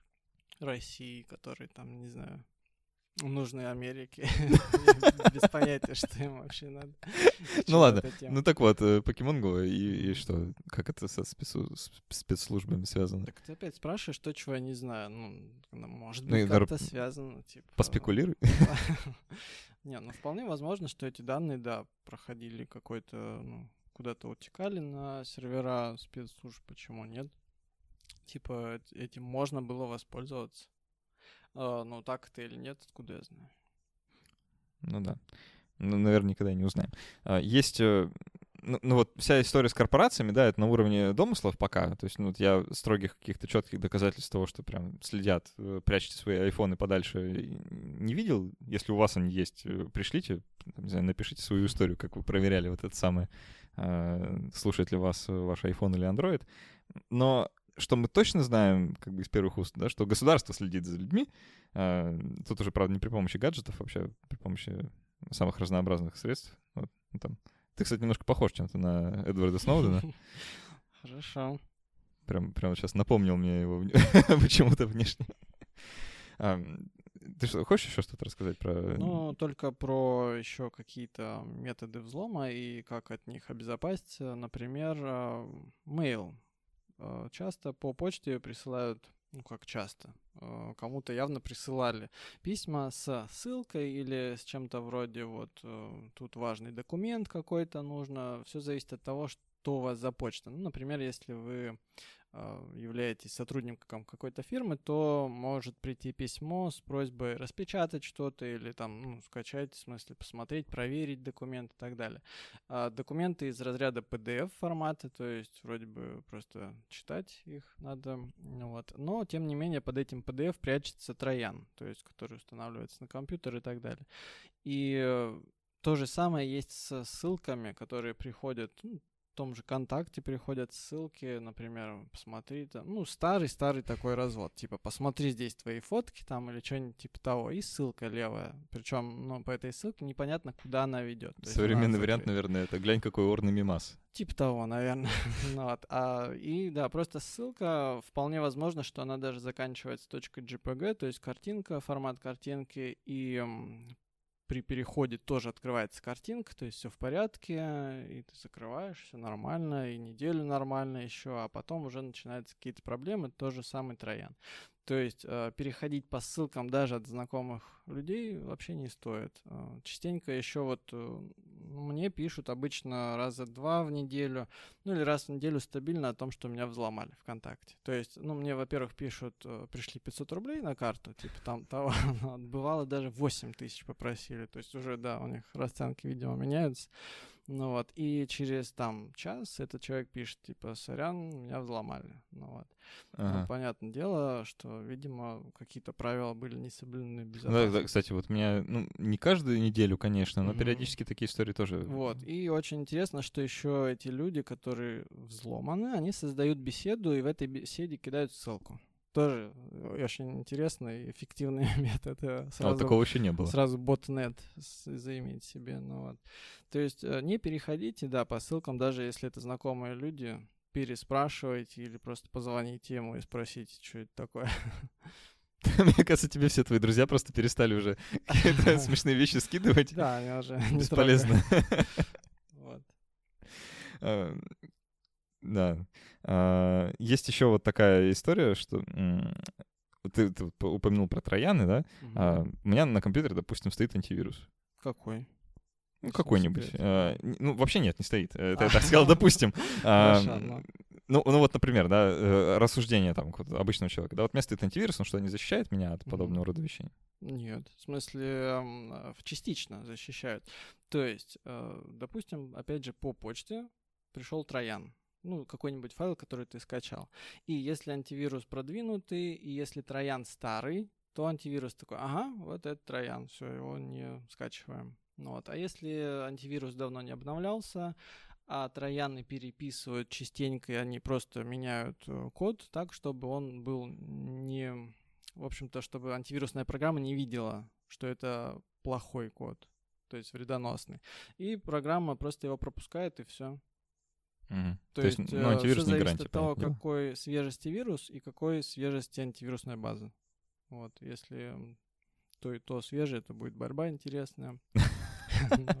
России, который там, не знаю, нужны Америке. Без понятия, что им вообще надо. Ну ладно, ну так вот, э, Pokemon Go и, что? Как это со спецслужбами связано? Так ты опять спрашиваешь то, чего я не знаю. Ну, может быть, ну, как-то связано. Типа... Поспекулируй. Не, ну вполне возможно, что эти данные, да, проходили какой-то, ну, куда-то утекали на сервера спецслужб, почему нет? Типа, этим можно было воспользоваться. А, ну, так это или нет, откуда я знаю? Ну да. Ну, наверное, никогда не узнаем. А, есть э, ну, ну вот вся история с корпорациями, да, это на уровне домыслов пока. То есть, ну, вот я строгих каких-то четких доказательств того, что прям следят, э, прячете свои айфоны подальше, не видел. Если у вас они есть, э, пришлите, не знаю, напишите свою историю, как вы проверяли вот это самое, слушает ли вас ваш iPhone или Android. Но что мы точно знаем, как бы из первых уст, да, что государство следит за людьми. А, тут уже, правда, не при помощи гаджетов, вообще при помощи самых разнообразных средств. Вот, ну, там. Ты, кстати, немножко похож чем-то на Эдварда Сноудена. Хорошо. Прям, прям сейчас напомнил мне его почему-то внешне. Ты что, хочешь еще что-то рассказать про... Ну, только про еще какие-то методы взлома и как от них обезопаситься. Например, а, mail. А, часто по почте присылают, ну как часто, а, кому-то явно присылали письма с ссылкой или с чем-то вроде вот тут важный документ какой-то нужно. Все зависит от того, что у вас за почта. Ну, например, если вы являетесь сотрудником какой-то фирмы, то может прийти письмо с просьбой распечатать что-то или там, ну, скачать, в смысле, посмотреть, проверить документ и так далее. А документы из разряда PDF формата, то есть вроде бы просто читать их надо, вот. Но, тем не менее, под этим PDF прячется троян, то есть который устанавливается на компьютер и так далее. И то же самое есть с ссылками, которые приходят, ну, том же ВКонтакте приходят ссылки, например, посмотри, там, ну, старый-старый такой развод, типа, посмотри здесь твои фотки там или что-нибудь типа того, и ссылка левая. Причем, ну, по этой ссылке непонятно, куда она ведет. Современный вариант, наверное, это глянь, какой орный мимас. Типа того, наверное. ну, вот. а, и да, просто ссылка, вполне возможно, что она даже заканчивается .jpg, то есть картинка, формат картинки, и при переходе тоже открывается картинка, то есть все в порядке, и ты закрываешь, все нормально, и неделю нормально еще, а потом уже начинаются какие-то проблемы, тот же самый троян. То есть э, переходить по ссылкам даже от знакомых людей вообще не стоит. Э, частенько еще вот э, мне пишут обычно раза два в неделю, ну или раз в неделю стабильно о том, что меня взломали ВКонтакте. То есть, ну мне, во-первых, пишут, пришли 500 рублей на карту, типа там того, бывало даже 8 тысяч попросили. То есть уже, да, у них расценки, видимо, меняются. Ну вот, и через там час этот человек пишет, типа, сорян, меня взломали. Ну вот. Ну, ага. Ну, понятное дело, что, видимо, какие-то правила были не соблюдены безопасности. Да, да, кстати, вот меня, ну, не каждую неделю, конечно, но mm-hmm. периодически такие истории тоже. Вот, и очень интересно, что еще эти люди, которые взломаны, они создают беседу, и в этой беседе кидают ссылку тоже очень интересный, эффективный метод. Сразу, а такого еще не было. Сразу ботнет заиметь себе. Ну, вот. То есть э, не переходите, да, по ссылкам, даже если это знакомые люди, переспрашивайте или просто позвоните ему и спросите, что это такое. Мне кажется, тебе все твои друзья просто перестали уже какие-то смешные вещи скидывать. Да, я уже Бесполезно. Вот. А, да. А, есть еще вот такая история, что ты, ты упомянул про трояны, да? Угу. А, у меня на компьютере, допустим, стоит антивирус. Какой? Ну, какой-нибудь. А, ну, вообще нет, не стоит. Это я так сказал, допустим. А, ну, ну вот, например, да, э, рассуждение там обычного человека. Да, вот у меня стоит антивирус, он что, не защищает меня от подобного рода вещей? Нет, в смысле, частично защищают. То есть, э, допустим, опять же, по почте пришел троян ну, какой-нибудь файл, который ты скачал. И если антивирус продвинутый, и если троян старый, то антивирус такой, ага, вот это троян, все, его не скачиваем. Ну, вот. А если антивирус давно не обновлялся, а трояны переписывают частенько, и они просто меняют э, код так, чтобы он был не... В общем-то, чтобы антивирусная программа не видела, что это плохой код, то есть вредоносный. И программа просто его пропускает, и все. Угу. То, То есть, ну, антивирус все не зависит от того, какой свежести вирус и какой свежести антивирусная база. Вот, если то и то свежее, то будет борьба интересная.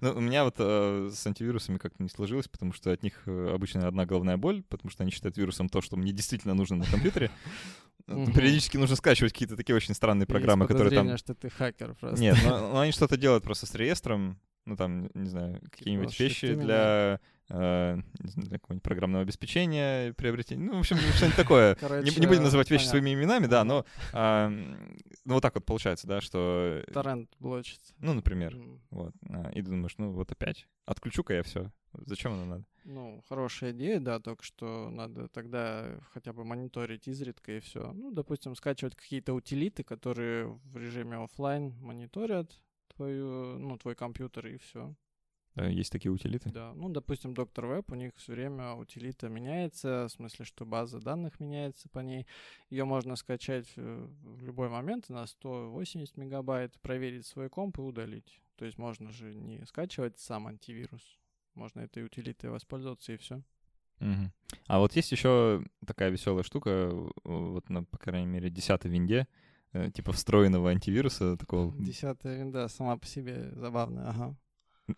Ну, у меня вот э, с антивирусами как-то не сложилось, потому что от них э, обычно одна головная боль, потому что они считают вирусом то, что мне действительно нужно на компьютере. Периодически нужно скачивать какие-то такие очень странные программы, которые там... что ты хакер просто. Нет, но они что-то делают просто с реестром, ну там, не знаю, какие-нибудь типа вещи для э, для какого-нибудь программного обеспечения, приобретения, ну, в общем, что-нибудь такое. Короче, не, не будем называть вещи понятно. своими именами, да, но э, ну, вот так вот получается, да, что... Торрент блочится. Ну, например, mm. вот. А, и ты думаешь, ну, вот опять. Отключу-ка я все. Зачем оно надо? Ну, хорошая идея, да, только что надо тогда хотя бы мониторить изредка и все. Ну, допустим, скачивать какие-то утилиты, которые в режиме офлайн мониторят твою, ну, твой компьютер и все. Да, есть такие утилиты? Да, ну, допустим, доктор веб, у них все время утилита меняется, в смысле, что база данных меняется по ней. Ее можно скачать в любой момент на 180 мегабайт, проверить свой комп и удалить. То есть можно же не скачивать сам антивирус, можно этой утилитой воспользоваться и все. Угу. А вот есть еще такая веселая штука, вот на, по крайней мере, 10 винде, э, типа встроенного антивируса такого. Десятая винда сама по себе забавная, ага.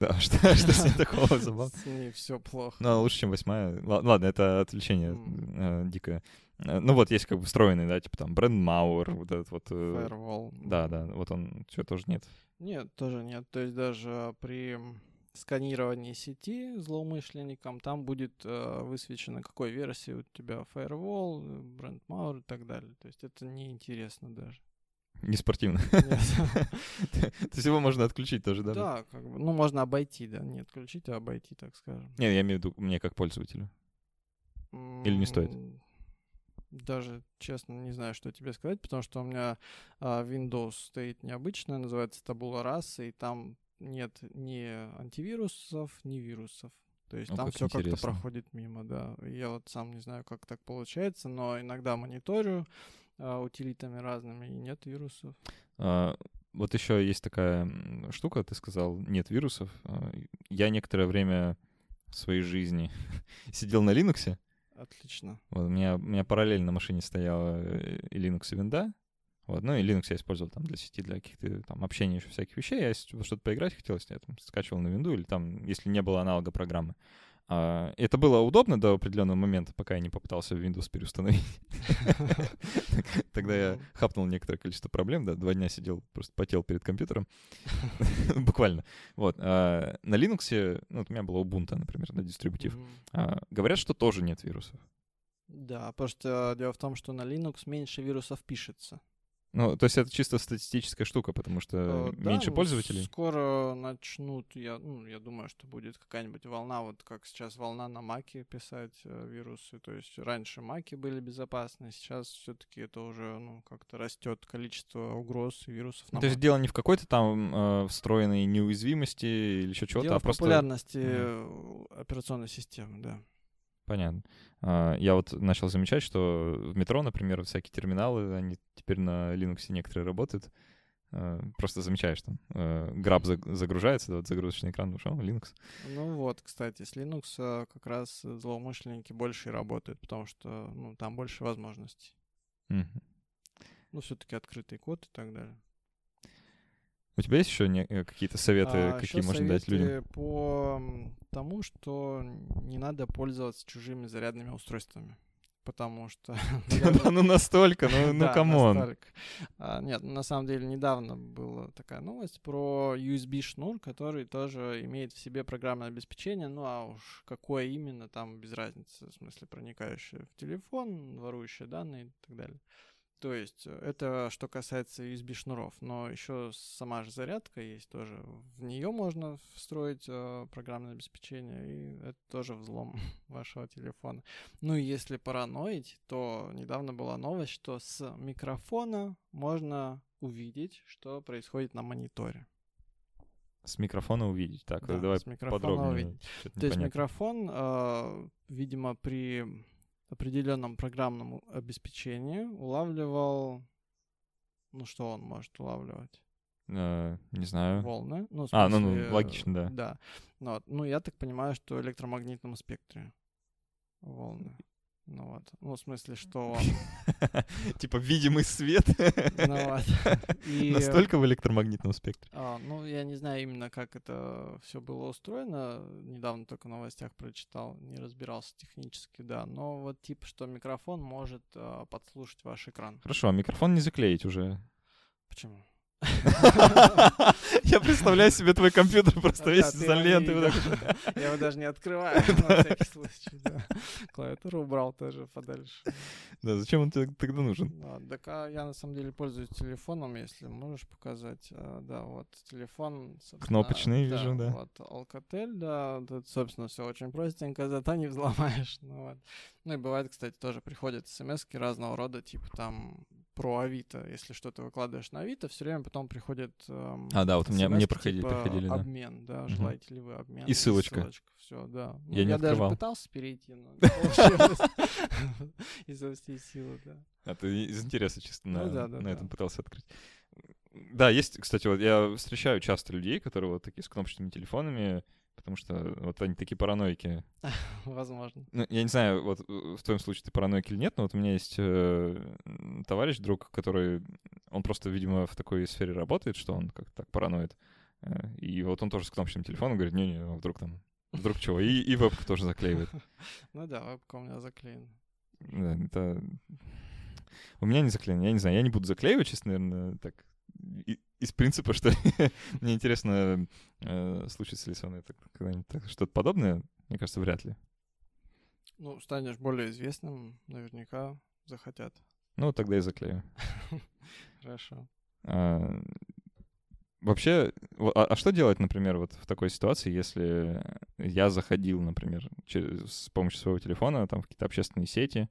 Да, что, что с ней такого забавного? С ней все плохо. Ну, лучше, чем восьмая. Ладно, это отвлечение э, дикое. Э, ну вот есть как бы встроенный, да, типа там бренд Мауэр, вот этот вот... Э, Firewall. Да, да, вот он, что, тоже нет? Нет, тоже нет. То есть даже при сканировании сети злоумышленникам там будет э, высвечено, какой версии у тебя Firewall, бренд Mauer и так далее. То есть это неинтересно даже. Не спортивно. То есть его можно отключить тоже, да? Да, как бы, ну, можно обойти, да, не отключить, а обойти, так скажем. Не, я имею в виду мне как пользователю. Или не стоит? Даже, честно, не знаю, что тебе сказать, потому что у меня а, Windows стоит необычная, называется Tabula Rasa, и там нет ни антивирусов, ни вирусов. То есть ну, там все как-то проходит мимо, да. Я вот сам не знаю, как так получается, но иногда мониторю, а, утилитами разными, и нет вирусов. А, вот еще есть такая штука, ты сказал, нет вирусов. А, я некоторое время в своей жизни сидел на Linux. Отлично. Вот, у, меня, у меня параллельно на машине стояла э, и Linux, и винда. Вот, ну и Linux я использовал там для сети, для каких-то там общения еще всяких вещей. Я что-то поиграть хотелось, я там скачивал на винду или там, если не было аналога программы. А, это было удобно до определенного момента, пока я не попытался Windows переустановить. Тогда я хапнул некоторое количество проблем, да, два дня сидел, просто потел перед компьютером. Буквально. Вот. А, на Linux, ну, у меня было Ubuntu, например, да, дистрибутив. А, говорят, что тоже нет вирусов. Да, потому что дело в том, что на Linux меньше вирусов пишется. Ну, то есть это чисто статистическая штука, потому что э, меньше да, пользователей. Скоро начнут, я, ну, я думаю, что будет какая-нибудь волна, вот как сейчас волна на Маке писать э, вирусы. То есть раньше Маки были безопасны, сейчас все-таки это уже ну, как-то растет количество угроз и вирусов. На то есть дело не в какой-то там э, встроенной неуязвимости или еще чего-то, а в просто... популярности mm. операционной системы, да. Понятно. А, я вот начал замечать, что в метро, например, всякие терминалы, они теперь на Linux некоторые работают. А, просто замечаешь, там граб загружается, вот загрузочный экран ушел, Linux. Ну вот, кстати, с Linux а, как раз злоумышленники больше работают, потому что ну, там больше возможностей. Угу. Ну, все-таки открытый код и так далее. У тебя есть еще не, э, какие-то советы, а, какие можно дать людям? По тому, что не надо пользоваться чужими зарядными устройствами. Потому что... Ну настолько, ну, ну come on. Нет, на самом деле недавно была такая новость про USB-шнур, который тоже имеет в себе программное обеспечение, ну а уж какое именно, там без разницы, в смысле проникающее в телефон, ворующее данные и так далее. То есть э, это что касается USB шнуров, но еще сама же зарядка есть тоже. В нее можно встроить э, программное обеспечение, и это тоже взлом вашего телефона. Ну и если параноить, то недавно была новость, что с микрофона можно увидеть, что происходит на мониторе. С микрофона увидеть. Так, да, давай с микрофона подробнее. Увидеть. То есть микрофон, э, видимо, при определенном программном обеспечении улавливал... Ну, что он может улавливать? Uh, не знаю. Волны. Ну, смысле, а, ну, ну, логично, да. Да. Ну, вот. ну, я так понимаю, что в электромагнитном спектре волны. Ну вот. Ну, в смысле, что Типа видимый свет. Ну вот. Настолько в электромагнитном спектре. а, ну, я не знаю именно, как это все было устроено. Недавно только в новостях прочитал, не разбирался технически, да. Но вот типа, что микрофон может а, подслушать ваш экран. Хорошо, а микрофон не заклеить уже. Почему? Я представляю себе твой компьютер просто весь вот. Я его даже не открываю, на всякий случай. Клавиатуру убрал тоже подальше. Да, зачем он тебе тогда нужен? Да, так а я на самом деле пользуюсь телефоном, если можешь показать. А, Да, вот телефон. Кнопочный, вижу, да. Вот Alcatel, да, тут, собственно, все очень простенько, зато не взломаешь. Ну, ну и бывает, кстати, тоже приходят смс разного рода, типа там про Авито. Если что-то выкладываешь на Авито, все время потом приходит эм, А, да, вот у меня- мне смс-ки, проходили- типа, приходили, да. обмен, да, желаете ли вы обмен. И ссылочка. Все, да. Ну, Я не даже открывал. пытался перейти, но. Изо всей силы, да. А ты из интереса чисто Ну на, да. этом пытался открыть. Да, есть, кстати, вот я встречаю часто людей, которые вот такие с кнопочными телефонами, потому что вот они такие параноики. Возможно. Ну, я не знаю, вот э, в твоем случае ты параноик или нет, но вот у меня есть э, товарищ, друг, который, он просто, видимо, в такой сфере работает, что он как-то так параноид. Э, И вот он тоже с кнопочным телефоном говорит, не-не, а вдруг там, вдруг чего. И, и вебку тоже заклеивает. Ну да, вебка у меня заклеена. Да, это... У меня не заклеено, я не знаю, я не буду заклеивать, честно, наверное, так, из принципа, что мне интересно, э, случится ли со мной когда-нибудь что-то подобное, мне кажется, вряд ли. Ну, станешь более известным, наверняка захотят. Ну, тогда и заклею. Хорошо. А, Вообще, во- а, а что делать, например, вот в такой ситуации, если я заходил, например, через, с помощью своего телефона там в какие-то общественные сети,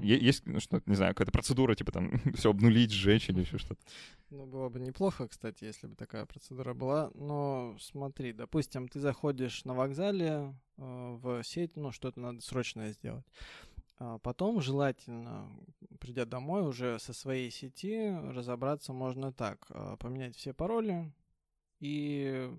есть, ну, что, не знаю, какая-то процедура, типа там все обнулить, сжечь или еще что-то. Ну, было бы неплохо, кстати, если бы такая процедура была. Но смотри, допустим, ты заходишь на вокзале э, в сеть, ну, что-то надо срочно сделать. А потом желательно, придя домой, уже со своей сети разобраться можно так. Поменять все пароли и,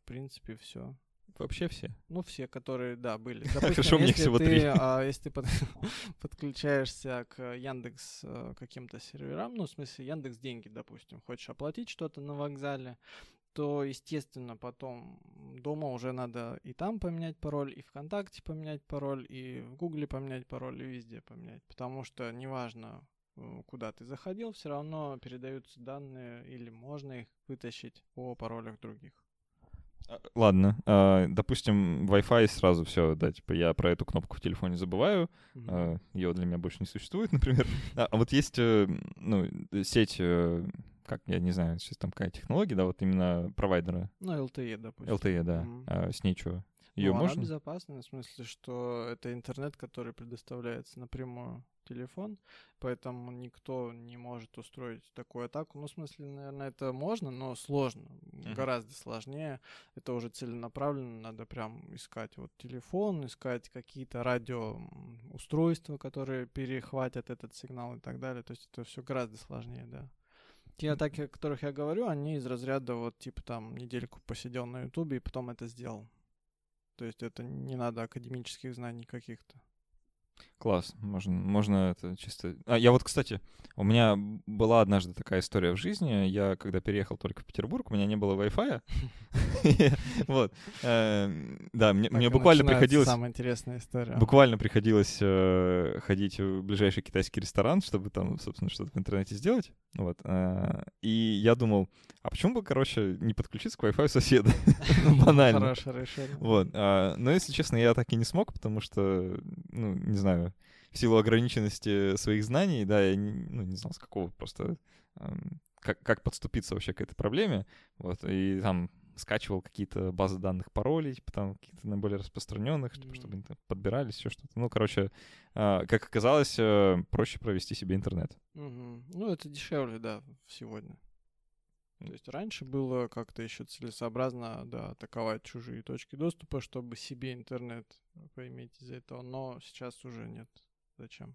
в принципе, все. Вообще все. Ну, все, которые, да, были. Хорошо, мне если всего ты, три. а, если ты под- подключаешься к Яндекс э, каким-то серверам, ну, в смысле, Яндекс деньги, допустим, хочешь оплатить что-то на вокзале, то, естественно, потом дома уже надо и там поменять пароль, и ВКонтакте поменять пароль, и в Гугле поменять пароль, и везде поменять. Потому что неважно, э, куда ты заходил, все равно передаются данные, или можно их вытащить по паролях других. А, Ладно, а, допустим, Wi-Fi сразу все, да, типа я про эту кнопку в телефоне забываю, Мгм. ее для меня больше не существует, например. А, а вот есть, э, ну, сеть, э, как, я не знаю, сейчас там какая технология, да, вот именно провайдера, Ну, LTE, допустим. LTE, да, Мгм. А с ней? Ее ну, она можно? безопасная, в смысле, что это интернет, который предоставляется напрямую телефон, поэтому никто не может устроить такую атаку. Ну, в смысле, наверное, это можно, но сложно, гораздо сложнее. Это уже целенаправленно, надо прям искать вот телефон, искать какие-то радиоустройства, которые перехватят этот сигнал и так далее. То есть это все гораздо сложнее, да. Те атаки, о которых я говорю, они из разряда вот типа там недельку посидел на Ютубе и потом это сделал. То есть это не надо академических знаний каких-то. Класс, можно, можно это чисто... А, я вот, кстати, у меня была однажды такая история в жизни. Я, когда переехал только в Петербург, у меня не было Wi-Fi. Вот. Эм, Да, мне буквально приходилось... Самая интересная история. Буквально приходилось э, ходить в ближайший китайский ресторан, чтобы там, собственно, что-то в интернете сделать. Вот. э, и я думал, а почему бы, короче, не подключиться к Wi-Fi соседа? Банально. Хорошее решение. Вот. а, но, если честно, я так и не смог, потому что, ну, не знаю, в силу ограниченности своих знаний, да, я не, ну, не знал, с какого просто... как, как подступиться вообще к этой проблеме. Вот. И там скачивал какие-то базы данных паролей, типа там какие-то наиболее распространенных, типа, чтобы они там подбирались, еще что-то. Ну, короче, а, как оказалось, э, проще провести себе интернет. Мгм. Ну, это дешевле, да, сегодня. То есть раньше было как-то еще целесообразно, да, атаковать чужие точки доступа, чтобы себе интернет поиметь из этого, но сейчас уже нет. Зачем?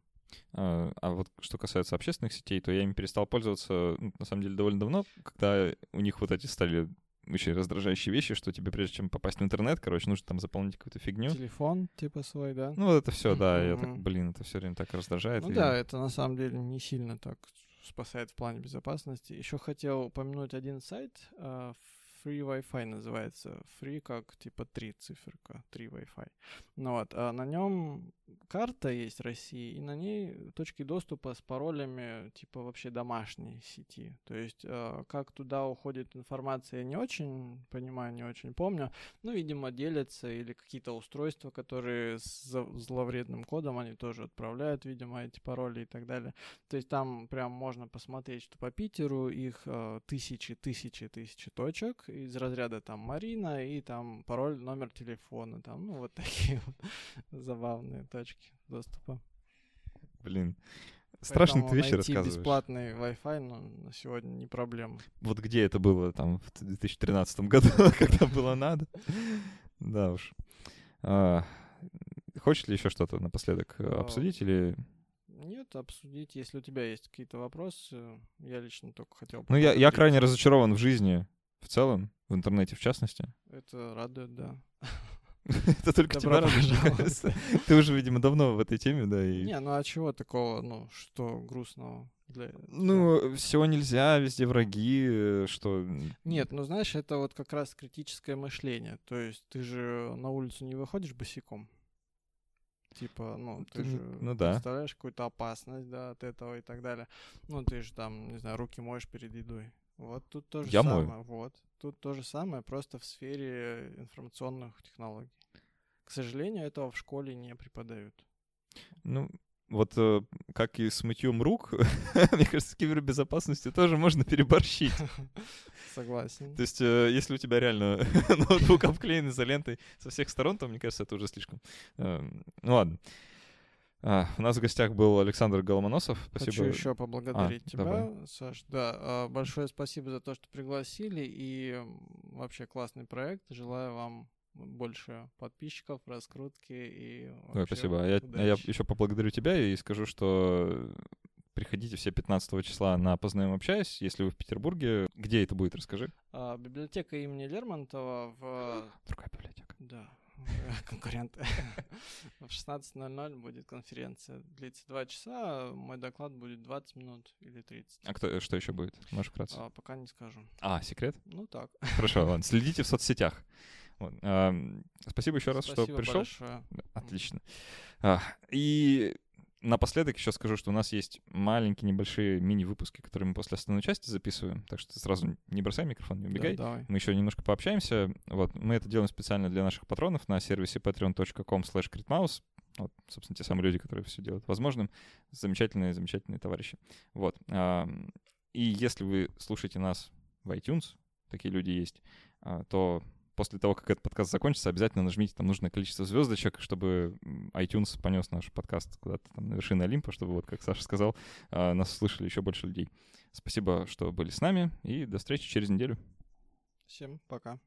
А а вот что касается общественных сетей, то я ими перестал пользоваться, ну, на самом деле, довольно давно, когда у них вот эти стали очень раздражающие вещи, что тебе прежде чем попасть в интернет, короче, нужно там заполнить какую-то фигню. Телефон, типа свой, да? Ну, вот это все, да, я так, блин, это все время так раздражает. Ну и- да, это на самом деле не сильно так спасает в плане безопасности. Еще хотел упомянуть один сайт, а, Free Wi-Fi называется. Free как типа три циферка, три Wi-Fi. Ну вот, а на нем карта есть России, и на ней точки доступа с паролями типа вообще домашней сети. То есть а, как туда уходит информация, я не очень понимаю, не очень помню. Ну, видимо, делятся или какие-то устройства, которые с зловредным кодом, они тоже отправляют, видимо, эти пароли и так далее. То есть там прям можно посмотреть, что по Питеру их э, тысячи, тысячи, тысячи точек из разряда там Марина и там пароль, номер телефона, там, ну, вот такие вот забавные точки доступа. Блин. Страшные Поэтому ты вещи рассказываешь. бесплатный Wi-Fi ну, на сегодня не проблема. Вот где это было там в 2013 году, когда было надо. Да уж. А, Хочешь ли еще что-то напоследок э, А, обсудить или... Нет, обсудить, если у тебя есть какие-то вопросы, я лично только хотел Ну, я, я крайне разочарован в жизни в целом, в интернете в частности. Это радует, да. Это только тебя радует. Ты уже, видимо, давно в этой теме, да, и... Не, ну а чего такого, ну, что грустного для? Ну, всего нельзя, везде враги, э, что... Нет, ну знаешь, это вот как раз критическое мышление. То есть ты же на улицу не выходишь босиком. Типа, ну, ты Ты же ну да. представляешь какую-то опасность, да, от этого и так далее. Ну, ты же там, не знаю, руки моешь перед едой. Вот тут то же Я самое. мою. Вот. Тут то же самое, просто в сфере информационных технологий. К сожалению, этого в школе не преподают. Ну, вот э, как и с мытьем рук, мне кажется, с кибербезопасностью тоже можно переборщить. Согласен. То есть, э, если у тебя реально ноутбук обклеен изолентой со всех сторон, то, мне кажется, это уже слишком. Эм, Ну ладно. А, У нас в гостях был Александр Голомоносов. Хочу Спасибо. еще поблагодарить А, тебя, давай. Саш. Да, а, большое спасибо за то, что пригласили. И вообще классный проект. Желаю вам больше подписчиков, раскрутки и Ой, спасибо. А я, а я еще поблагодарю тебя и скажу, что приходите все 15 числа на «Познаем, общаясь», если вы в Петербурге. Где это будет, расскажи. А, библиотека имени Лермонтова в... Другая библиотека. Да, конкуренты. В 16.00 будет конференция. Длится 2 часа. Мой доклад будет 20 минут или 30. А кто, что еще будет? Можешь вкратце? А, пока не скажу. А, секрет? Ну так. Хорошо, ладно. Следите в соцсетях. Вот. ам, Спасибо еще раз, что Спасибо пришел. большое. Отлично. А, И напоследок еще скажу, что у нас есть маленькие небольшие мини-выпуски, которые мы после основной части записываем. Так что ты сразу не бросай микрофон, не Да, убегай. давай. Мы еще немножко пообщаемся. Вот, мы это делаем специально для наших патронов на сервисе patreon.com slash critmouse. Вот, собственно, те самые люди, которые все делают возможным. Замечательные, замечательные товарищи. Вот. ам, И если вы слушаете нас в iTunes, такие люди есть, а, то после того, как этот подкаст закончится, обязательно нажмите там нужное количество звездочек, чтобы iTunes понес наш подкаст куда-то там на вершины Олимпа, чтобы, вот как Саша сказал, а, нас слышали еще больше людей. Спасибо, что были с нами, и до встречи через неделю. Всем пока.